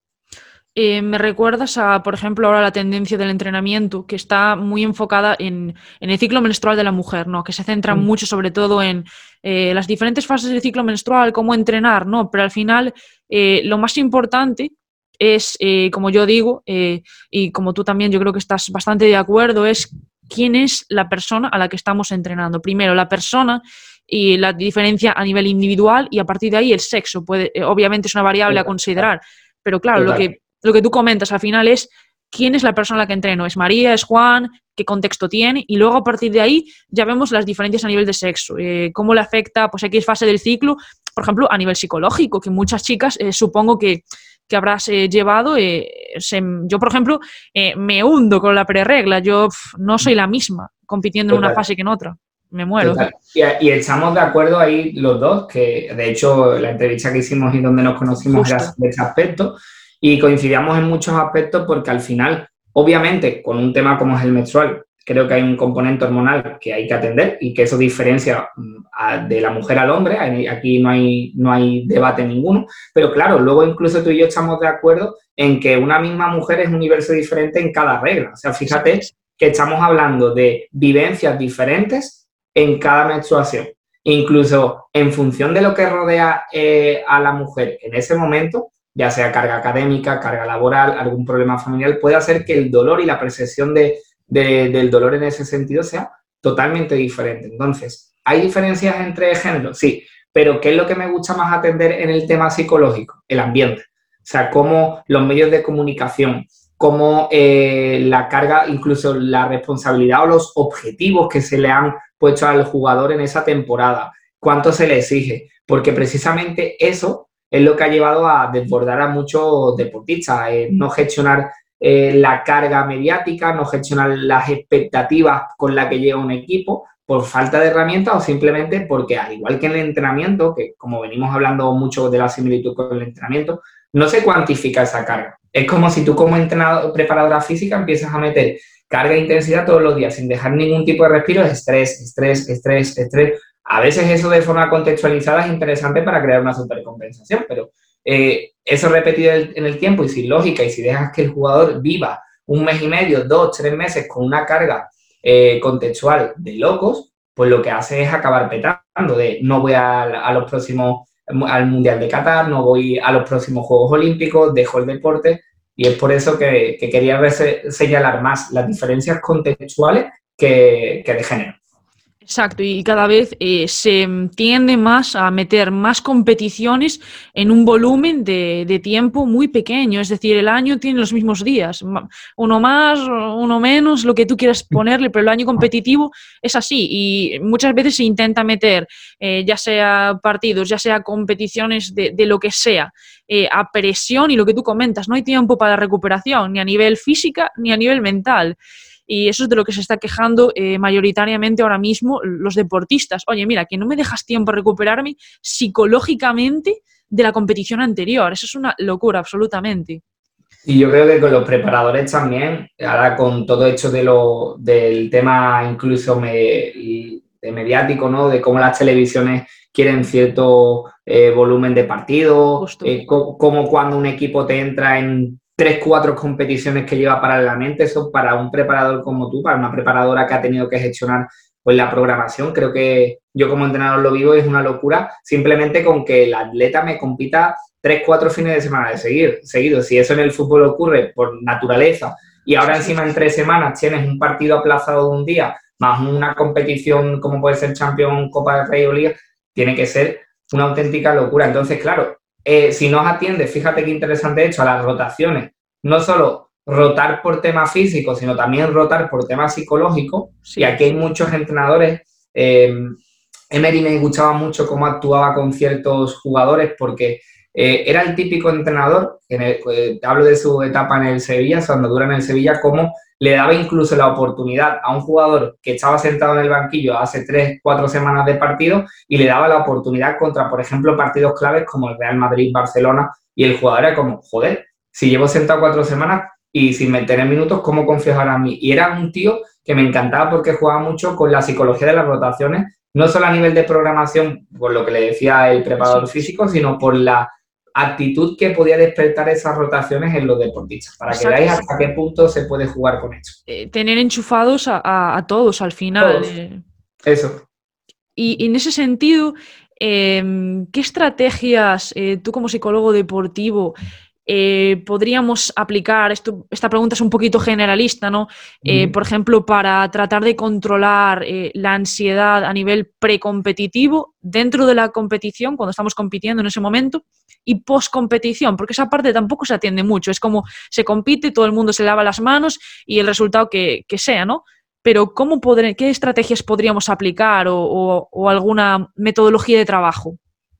Eh, me recuerdas a, por ejemplo, ahora la tendencia del entrenamiento, que está muy enfocada en, el ciclo menstrual de la mujer, ¿no? Que se centra mm. mucho sobre todo en eh, las diferentes fases del ciclo menstrual, cómo entrenar, ¿no? Pero al final, eh, lo más importante es, como yo digo, y como tú también yo creo que estás bastante de acuerdo, es quién es la persona a la que estamos entrenando. Primero, la persona y la diferencia a nivel individual y a partir de ahí el sexo. Puede, obviamente es una variable a considerar, pero claro, lo que lo que tú comentas al final es quién es la persona a la que entreno. ¿Es María? ¿Es Juan? ¿Qué contexto tiene? Y luego a partir de ahí ya vemos las diferencias a nivel de sexo. Eh, ¿Cómo le afecta pues, X fase del ciclo? Por ejemplo, a nivel psicológico, que muchas chicas eh, supongo que, habrás eh, llevado. yo, por ejemplo, me hundo con la preregla. Yo no soy la misma compitiendo en una fase que en otra. Me muero. Y, estamos de acuerdo ahí los dos, que de hecho la entrevista que hicimos y donde nos conocimos era de este aspecto y coincidíamos en muchos aspectos porque al final, obviamente, con un tema como es el menstrual, creo que hay un componente hormonal que hay que atender y que eso diferencia mm, de la mujer al hombre. Aquí no hay, no hay debate ninguno. Pero claro, luego incluso tú y yo estamos de acuerdo en que una misma mujer es un universo diferente en cada regla. O sea, fíjate que estamos hablando de vivencias diferentes en cada menstruación. Incluso en función de lo que rodea eh, a la mujer en ese momento, ya sea carga académica, carga laboral, algún problema familiar, puede hacer que el dolor y la percepción de, del dolor en ese sentido sea totalmente diferente. Entonces, ¿hay diferencias entre géneros? Sí, pero ¿qué es lo que me gusta más atender en el tema psicológico? El ambiente. O sea, cómo los medios de comunicación, cómo eh, la carga, incluso la responsabilidad o los objetivos que se le han puesto al jugador en esa temporada, cuánto se le exige, porque precisamente eso es lo que ha llevado a desbordar a muchos deportistas, eh, no gestionar eh, la carga mediática, no gestionar las expectativas con las que llega un equipo por falta de herramientas o simplemente porque, al igual que en el entrenamiento, que como venimos hablando mucho de la similitud con el entrenamiento, no se cuantifica esa carga. es como si tú como entrenador, preparadora física empiezas a meter carga e intensidad todos los días sin dejar ningún tipo de respiro, estrés, estrés, estrés, estrés. A veces eso de forma contextualizada es interesante para crear una supercompensación, pero eh, eso repetido en el tiempo y sin lógica y si dejas que el jugador viva un mes y medio, dos, tres meses con una carga eh, contextual de locos, pues lo que hace es acabar petando de no voy a, los próximos, al Mundial de Qatar, no voy a los próximos Juegos Olímpicos, dejo el deporte y es por eso que, quería señalar más las diferencias contextuales que, que de género. Exacto, y cada vez eh, se tiende más a meter más competiciones en un volumen de, tiempo muy pequeño, es decir, el año tiene los mismos días, uno más, uno menos, lo que tú quieras ponerle, pero el año competitivo es así. Y muchas veces se intenta meter, eh, ya sea partidos, ya sea competiciones de, lo que sea, eh, a presión y lo que tú comentas, no hay tiempo para recuperación, ni a nivel física ni a nivel mental. Y eso es de lo que se está quejando eh, mayoritariamente ahora mismo los deportistas. Oye, mira, que no me dejas tiempo a recuperarme psicológicamente de la competición anterior. Eso es una locura, absolutamente. Y yo creo que con los preparadores también, ahora con todo hecho de lo, del tema incluso de mediático, ¿no? De cómo las televisiones quieren cierto eh, volumen de partido, eh, como cuando un equipo te entra en tres, cuatro competiciones que lleva paralelamente, eso para un preparador como tú, para una preparadora que ha tenido que gestionar pues la programación, creo que yo como entrenador lo vivo, es una locura, simplemente con que el atleta me compita tres, cuatro fines de semana de seguir, seguido. Si eso en el fútbol ocurre por naturaleza y ahora encima en tres semanas tienes un partido aplazado de un día, más una competición como puede ser Champions, Copa de Rey o Liga, tiene que ser una auténtica locura. Entonces, claro, eh, si nos atiende, fíjate qué interesante hecho, a las rotaciones, no solo rotar por tema físico, sino también rotar por tema psicológico. Y aquí hay muchos entrenadores. Eh, Emery me gustaba mucho cómo actuaba con ciertos jugadores porque eh, era el típico entrenador, en hablo de su etapa en el Sevilla, su andadura en el Sevilla, como le daba incluso la oportunidad a un jugador que estaba sentado en el banquillo hace tres, cuatro semanas de partido y le daba la oportunidad contra, por ejemplo, partidos claves como el Real Madrid-Barcelona y el jugador era como, joder, si llevo sentado cuatro semanas y sin meter en minutos, ¿cómo confías ahora a mí? Y era un tío que me encantaba porque jugaba mucho con la psicología de las rotaciones, no solo a nivel de programación, por lo que le decía el preparador físico, sino por la actitud que podía despertar esas rotaciones en los deportistas, para que veáis hasta qué punto se puede jugar con eso. Eh, tener enchufados a, todos al final. Eh. Eso. Y, en ese sentido, em, ¿qué estrategias eh, tú como psicólogo deportivo eh, podríamos aplicar, esto, esta pregunta es un poquito generalista, ¿no? Eh, por ejemplo, para tratar de controlar eh, la ansiedad a nivel precompetitivo dentro de la competición, cuando estamos compitiendo en ese momento, y post-competición, porque esa parte tampoco se atiende mucho. Es como se compite, todo el mundo se lava las manos y el resultado que, sea, ¿no? Pero ¿cómo ¿qué estrategias podríamos aplicar o alguna metodología de trabajo?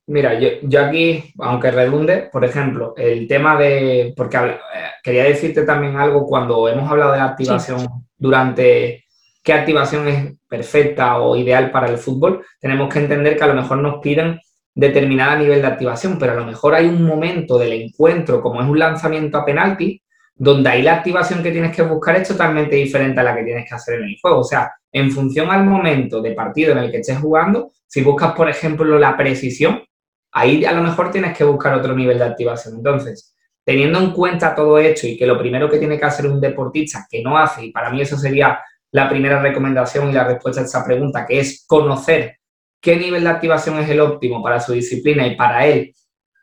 Mira, yo, yo, aquí, aunque redunde, por ejemplo, el tema de, porque eh, quería decirte también algo cuando hemos hablado de activación durante qué activación es perfecta o ideal para el fútbol, tenemos que entender que a lo mejor nos piden determinada nivel de activación, pero a lo mejor hay un momento del encuentro, como es un lanzamiento a penalti, donde ahí la activación que tienes que buscar es totalmente diferente a la que tienes que hacer en el juego. O sea, en función al momento de partido en el que estés jugando, si buscas, por ejemplo, la precisión, ahí a lo mejor tienes que buscar otro nivel de activación. Entonces, teniendo en cuenta todo esto y que lo primero que tiene que hacer un deportista que no hace, y para mí eso sería la primera recomendación y la respuesta a esa pregunta, que es conocer qué nivel de activación es el óptimo para su disciplina y para él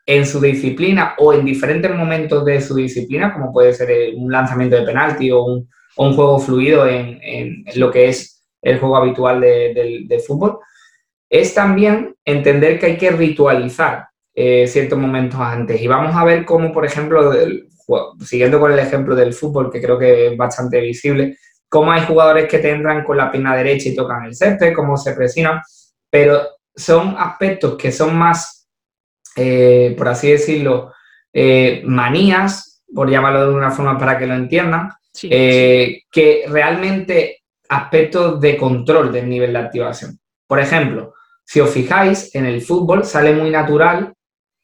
en su disciplina o en diferentes momentos de su disciplina, como puede ser un lanzamiento de penalti o un, juego fluido en, lo que es el juego habitual de fútbol, es también entender que hay que ritualizar eh, ciertos momentos antes. Y vamos a ver cómo, por ejemplo, siguiendo con el ejemplo del fútbol, que creo que es bastante visible, cómo hay jugadores que te entran con la pierna derecha y tocan el césped, cómo se presionan, pero son aspectos que son más, eh, por así decirlo, eh, manías, por llamarlo de una forma para que lo entiendan, que realmente aspectos de control del nivel de activación. Por ejemplo, si os fijáis, en el fútbol sale muy natural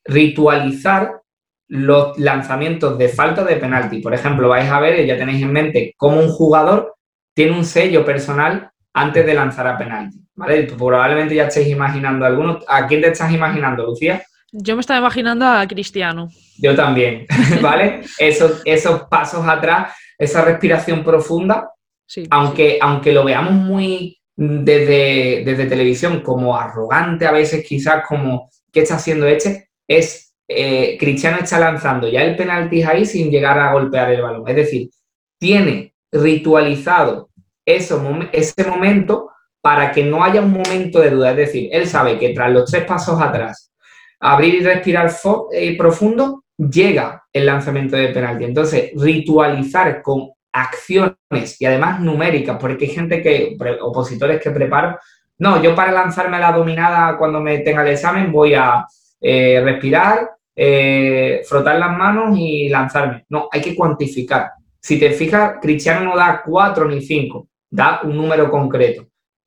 ritualizar los lanzamientos de falta de penalti. Por ejemplo, vais a ver, ya tenéis en mente, cómo un jugador tiene un sello personal antes de lanzar a penalti. ¿vale? Probablemente ya estéis imaginando algunos. ¿A quién te estás imaginando, Lucía? Yo me estaba imaginando a Cristiano. Yo también, [LAUGHS] ¿vale? esos, esos pasos atrás, esa respiración profunda, sí, aunque, aunque lo veamos muy desde, desde televisión como arrogante a veces, quizás como ¿qué está haciendo este? Es eh, Cristiano está lanzando ya el penalti ahí sin llegar a golpear el balón. Es decir, tiene ritualizado eso, ese momento para que no haya un momento de duda. Es decir, él sabe que tras los tres pasos atrás, abrir y respirar eh, profundo, llega el lanzamiento del penalti. Entonces, ritualizar con acciones y además numéricas, porque hay gente que, opositores que preparan, no, yo para lanzarme la dominada cuando me tenga el examen voy a eh, respirar, eh, frotar las manos y lanzarme. No, hay que cuantificar. Si te fijas, Cristiano no da cuatro ni cinco, da un número concreto.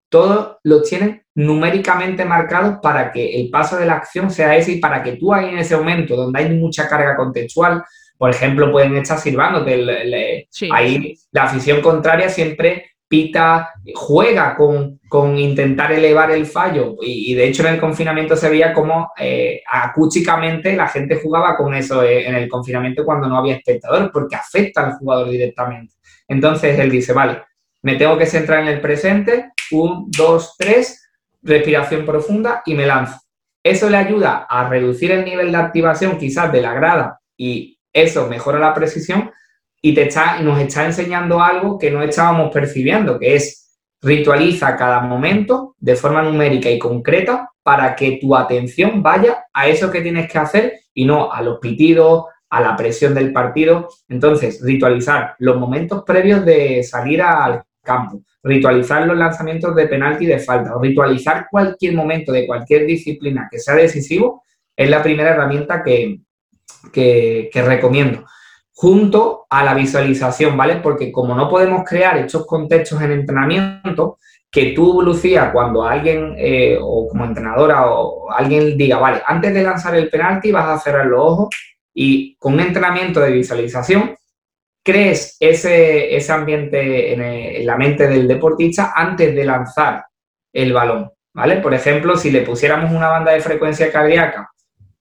Todos los tienen numéricamente marcados para que el paso de la acción sea ese y para que tú ahí en ese momento donde hay mucha carga contextual, por ejemplo, pueden estar sirvándote. ahí la afición contraria siempre pita, juega con, con intentar elevar el fallo. Y, de hecho en el confinamiento se veía como eh, acústicamente la gente jugaba con eso eh, en el confinamiento cuando no había espectadores, porque afecta al jugador directamente. Entonces él dice, vale, me tengo que centrar en el presente, un, dos, tres, respiración profunda y me lanzo. Eso le ayuda a reducir el nivel de activación quizás de la grada y eso mejora la precisión, y te está, nos está enseñando algo que no estábamos percibiendo, que es ritualiza cada momento de forma numérica y concreta para que tu atención vaya a eso que tienes que hacer y no a los pitidos, a la presión del partido. Entonces, ritualizar los momentos previos de salir al campo, ritualizar los lanzamientos de penalti y de falta, o ritualizar cualquier momento de cualquier disciplina que sea decisivo, es la primera herramienta que, que recomiendo junto a la visualización, ¿vale? Porque como no podemos crear estos contextos en entrenamiento, que tú, Lucía, cuando alguien, eh, o como entrenadora, o alguien diga, vale, antes de lanzar el penalti vas a cerrar los ojos y con un entrenamiento de visualización, crees ese, ese ambiente en, en la mente del deportista antes de lanzar el balón, ¿vale? Por ejemplo, si le pusiéramos una banda de frecuencia cardíaca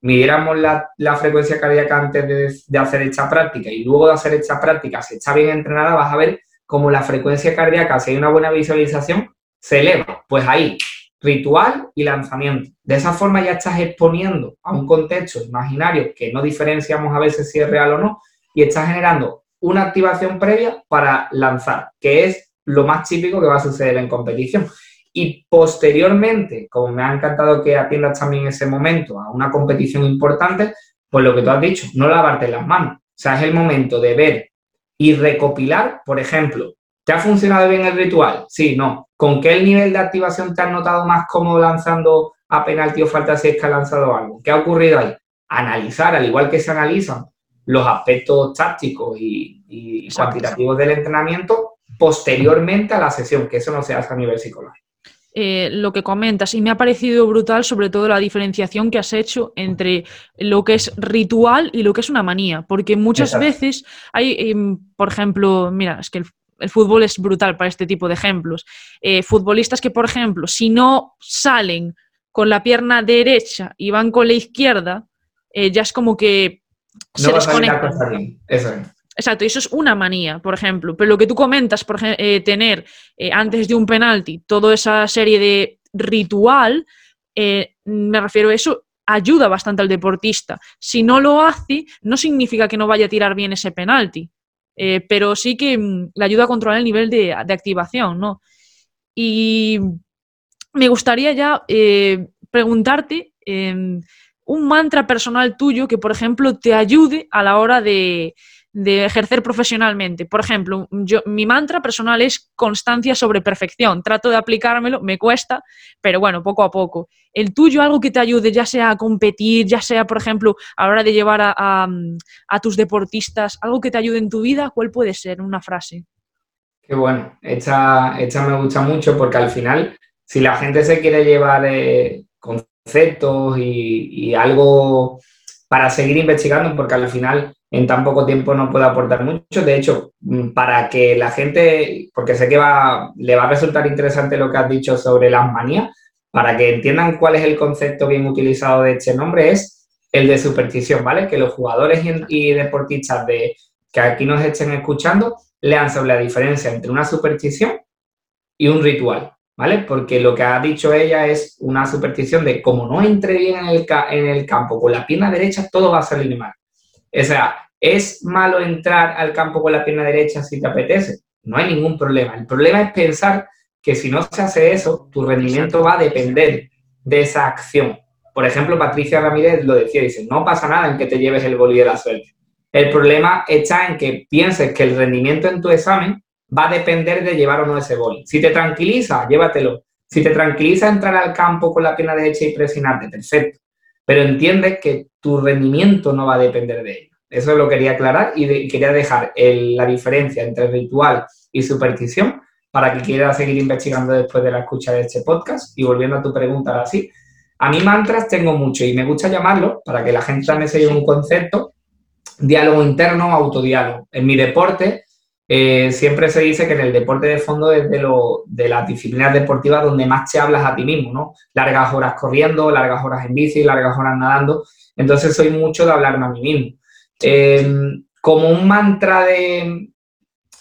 midiéramos la, frecuencia cardíaca antes de, hacer esta práctica y luego de hacer esta práctica, si está bien entrenada, vas a ver cómo la frecuencia cardíaca, si hay una buena visualización, se eleva. Pues ahí, ritual y lanzamiento. De esa forma ya estás exponiendo a un contexto imaginario que no diferenciamos a veces si es real o no y estás generando una activación previa para lanzar, que es lo más típico que va a suceder en competición. Y posteriormente, como me ha encantado que atiendas también ese momento a una competición importante, pues lo que tú has dicho, no lavarte las manos. O sea, es el momento de ver y recopilar, por ejemplo, ¿te ha funcionado bien el ritual? Sí, no. ¿Con qué nivel de activación te has notado más cómodo lanzando a penalti o falta si es que ha lanzado algo? ¿Qué ha ocurrido ahí? Analizar, al igual que se analizan los aspectos tácticos y, y cuantitativos del entrenamiento posteriormente a la sesión, que eso no se hace a nivel psicológico. Eh, lo que comentas y me ha parecido brutal sobre todo la diferenciación que has hecho entre lo que es ritual y lo que es una manía, porque muchas veces hay, em, por ejemplo, mira, es que el, fútbol es brutal para este tipo de ejemplos, eh, futbolistas que, por ejemplo, si no salen con la pierna derecha y van con la izquierda, eh, ya es como que se desconectan. Eso Exacto, eso es una manía, por ejemplo. Pero lo que tú comentas, por eh, tener eh, antes de un penalti toda esa serie de ritual, eh, me refiero a eso, ayuda bastante al deportista. Si no lo hace, no significa que no vaya a tirar bien ese penalti, pero sí que mm, le ayuda a controlar el nivel de, de activación, ¿no? Y me gustaría ya preguntarte em, un mantra personal tuyo que, por ejemplo, te ayude a la hora de, de ejercer profesionalmente. Por ejemplo, yo, mi mantra personal es constancia sobre perfección. Trato de aplicármelo, me cuesta, pero bueno, poco a poco. El tuyo, algo que te ayude, ya sea a competir, ya sea, por ejemplo, a la hora de llevar a, tus deportistas, algo que te ayude en tu vida, ¿cuál puede ser? Una frase. Qué bueno, esta, me gusta mucho porque al final, si la gente se quiere llevar eh, conceptos y algo para seguir investigando, porque al final en tan poco tiempo no puedo aportar mucho. De hecho, mm, para que la gente, porque sé que le va a resultar interesante lo que has dicho sobre las manías, para que entiendan cuál es el concepto bien utilizado de este nombre, es el de superstición, ¿vale? Que los jugadores y, deportistas de, que aquí nos estén escuchando lean sobre la diferencia entre una superstición y un ritual, ¿vale? Porque lo que ha dicho ella es una superstición de como no entre bien en el, en el campo con la pierna derecha, todo va a salir mal. O sea, ¿es malo entrar al campo con la pierna derecha si te apetece? No hay ningún problema. El problema es pensar que si no se hace eso, tu rendimiento va a depender de esa acción. Por ejemplo, Patricia Ramírez lo decía, dice, no pasa nada en que te lleves el boli de la suerte. El problema está en que pienses que el rendimiento en tu examen va a depender de llevar o no ese boli. Si te tranquiliza, llévatelo. Si te tranquiliza entrar al campo con la pierna derecha y presionarte, perfecto. Pero entiendes que tu rendimiento no va a depender de ello. Eso lo quería aclarar y, quería dejar la diferencia entre ritual y superstición para que quieras seguir investigando después de la escucha de este podcast. Y volviendo a tu pregunta ahora sí, a mí mantras tengo mucho y me gusta llamarlo, para que la gente también se lleve un concepto, diálogo interno, autodiálogo. En mi deporte eh, siempre se dice que en el deporte de fondo es de, lo, de las disciplinas deportivas donde más te hablas a ti mismo, ¿no? Largas horas corriendo, largas horas en bici, largas horas nadando. Entonces soy mucho de hablarme a mí mismo. Eh, como un mantra de,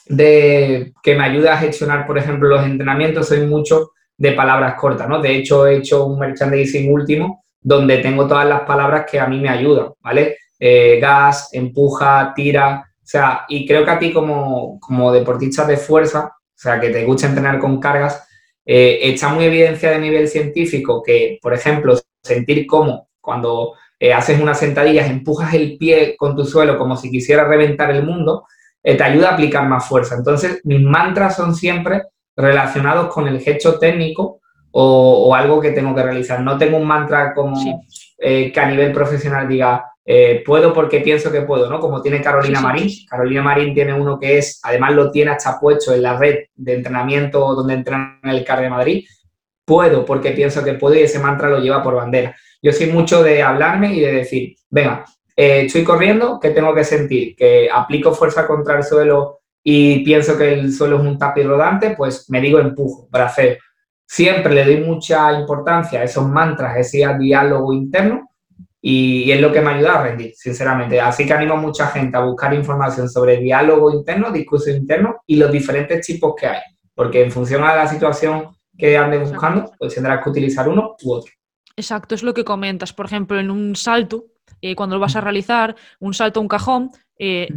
de que me ayuda a gestionar, por ejemplo, los entrenamientos, soy mucho de palabras cortas, ¿no? De hecho, he hecho un merchandising último donde tengo todas las palabras que a mí me ayudan, ¿vale? Eh, gas, empuja, tira, sea, y creo que a ti como, como deportista de fuerza, o sea, que te gusta entrenar con cargas, eh, está muy evidencia de nivel científico que, por ejemplo, sentir cómo cuando eh, haces unas sentadillas empujas el pie con tu suelo como si quisieras reventar el mundo, eh, te ayuda a aplicar más fuerza. Entonces, mis mantras son siempre relacionados con el gesto técnico o, algo que tengo que realizar. No tengo un mantra como eh, que a nivel profesional diga, eh, puedo porque pienso que puedo, ¿no? Como tiene Carolina Marín. Carolina Marín tiene uno que es, además lo tiene hasta puesto en la red de entrenamiento donde entrena en el CAR de Madrid. Puedo porque pienso que puedo y ese mantra lo lleva por bandera. Yo soy mucho de hablarme y de decir, venga, eh, estoy corriendo, ¿qué tengo que sentir? Que aplico fuerza contra el suelo y pienso que el suelo es un tapiz rodante, pues me digo empujo, braceo. Siempre le doy mucha importancia a esos mantras, ese diálogo interno y, es lo que me ayuda a rendir, sinceramente. Así que animo a mucha gente a buscar información sobre diálogo interno, discurso interno y los diferentes tipos que hay, porque en función a la situación que andes buscando, pues tendrás que utilizar uno u otro. Exacto, es lo que comentas. Por ejemplo, en un salto, eh, cuando lo vas a realizar, un salto a un cajón, eh,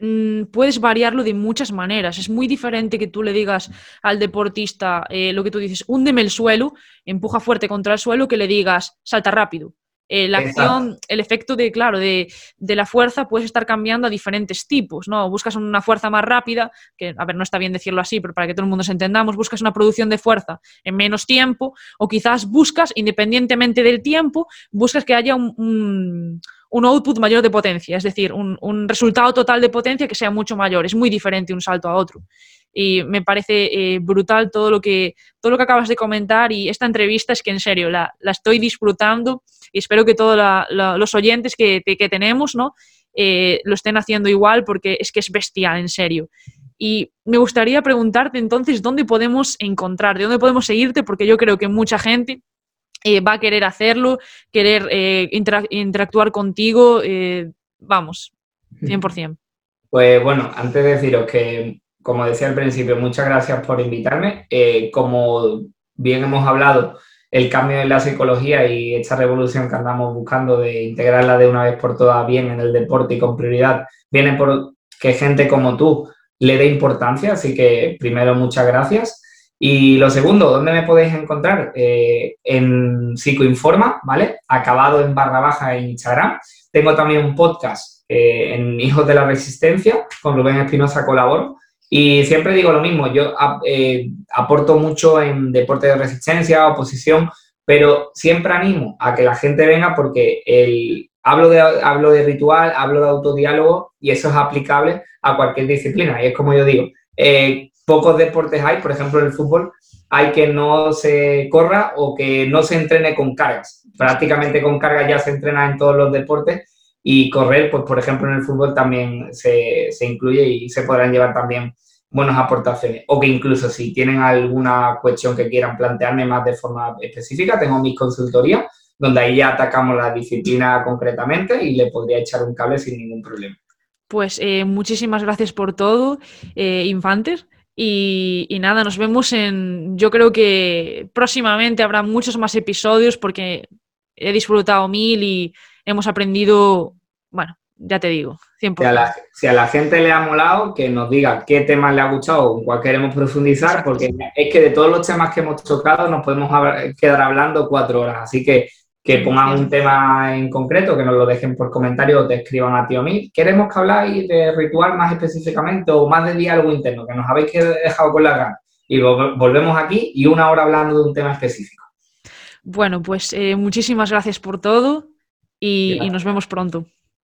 mm, puedes variarlo de muchas maneras. Es muy diferente que tú le digas al deportista eh, lo que tú dices, húndeme el suelo, empuja fuerte contra el suelo, que le digas, salta rápido. Eh, la acción, el efecto de, claro, de, la fuerza puedes estar cambiando a diferentes tipos, ¿no? Buscas una fuerza más rápida, que, a ver, no está bien decirlo así, pero para que todo el mundo se entendamos, buscas una producción de fuerza en menos tiempo, o quizás buscas, independientemente del tiempo, buscas que haya un, output mayor de potencia, es decir, un, un, resultado total de potencia que sea mucho mayor. Es muy diferente un salto a otro y me parece eh, brutal todo lo, que, todo lo que acabas de comentar y esta entrevista es que en serio la, estoy disfrutando y espero que todos los oyentes que, tenemos ¿no? Eh, lo estén haciendo igual porque es que es bestial, en serio. Y me gustaría preguntarte entonces dónde podemos encontrarte, dónde podemos seguirte, porque yo creo que mucha gente eh, va a querer hacerlo, querer interactuar contigo, vamos, 100%. Pues bueno, antes de deciros que como decía al principio, muchas gracias por invitarme. Eh, como bien hemos hablado, el cambio en la psicología y esta revolución que andamos buscando de integrarla de una vez por todas bien en el deporte y con prioridad, viene por que gente como tú le dé importancia. Así que primero, muchas gracias. Y lo segundo, ¿dónde me podéis encontrar? Eh, en Psicoinforma, ¿vale? Acabado en barra baja en Instagram. Tengo también un podcast eh, en Hijos de la Resistencia, con Rubén Espinosa colaboro. Y siempre digo lo mismo, yo eh, aporto mucho en deporte de resistencia, oposición, pero siempre animo a que la gente venga porque el, hablo, de, hablo de ritual, hablo de autodiálogo y eso es aplicable a cualquier disciplina. Y es como yo digo, eh, pocos deportes hay, por ejemplo en el fútbol, hay que no se corra o que no se entrene con cargas. Prácticamente con cargas ya se entrena en todos los deportes y correr, pues por ejemplo en el fútbol también se, se incluye y se podrán llevar también buenas aportaciones. O que incluso si tienen alguna cuestión que quieran plantearme más de forma específica, tengo mis consultorías donde ahí ya atacamos la disciplina concretamente y le podría echar un cable sin ningún problema. Pues eh, muchísimas gracias por todo, eh, Infantes. Y, y, nada, nos vemos en. Yo creo que próximamente habrá muchos más episodios porque he disfrutado mil y hemos aprendido, bueno, ya te digo, Si a, la, si a, la, gente le ha molado, que nos diga qué temas le ha gustado o en cuál queremos profundizar, porque es que de todos los temas que hemos tocado nos podemos quedar hablando cuatro horas. Así que que pongan un tema en concreto, que nos lo dejen por comentario o te escriban a ti o a mí. Queremos que habláis de ritual más específicamente o más de diálogo interno, que nos habéis dejado con la gana. Y volvemos aquí y una hora hablando de un tema específico. Bueno, pues eh, muchísimas gracias por todo y, y nos vemos pronto.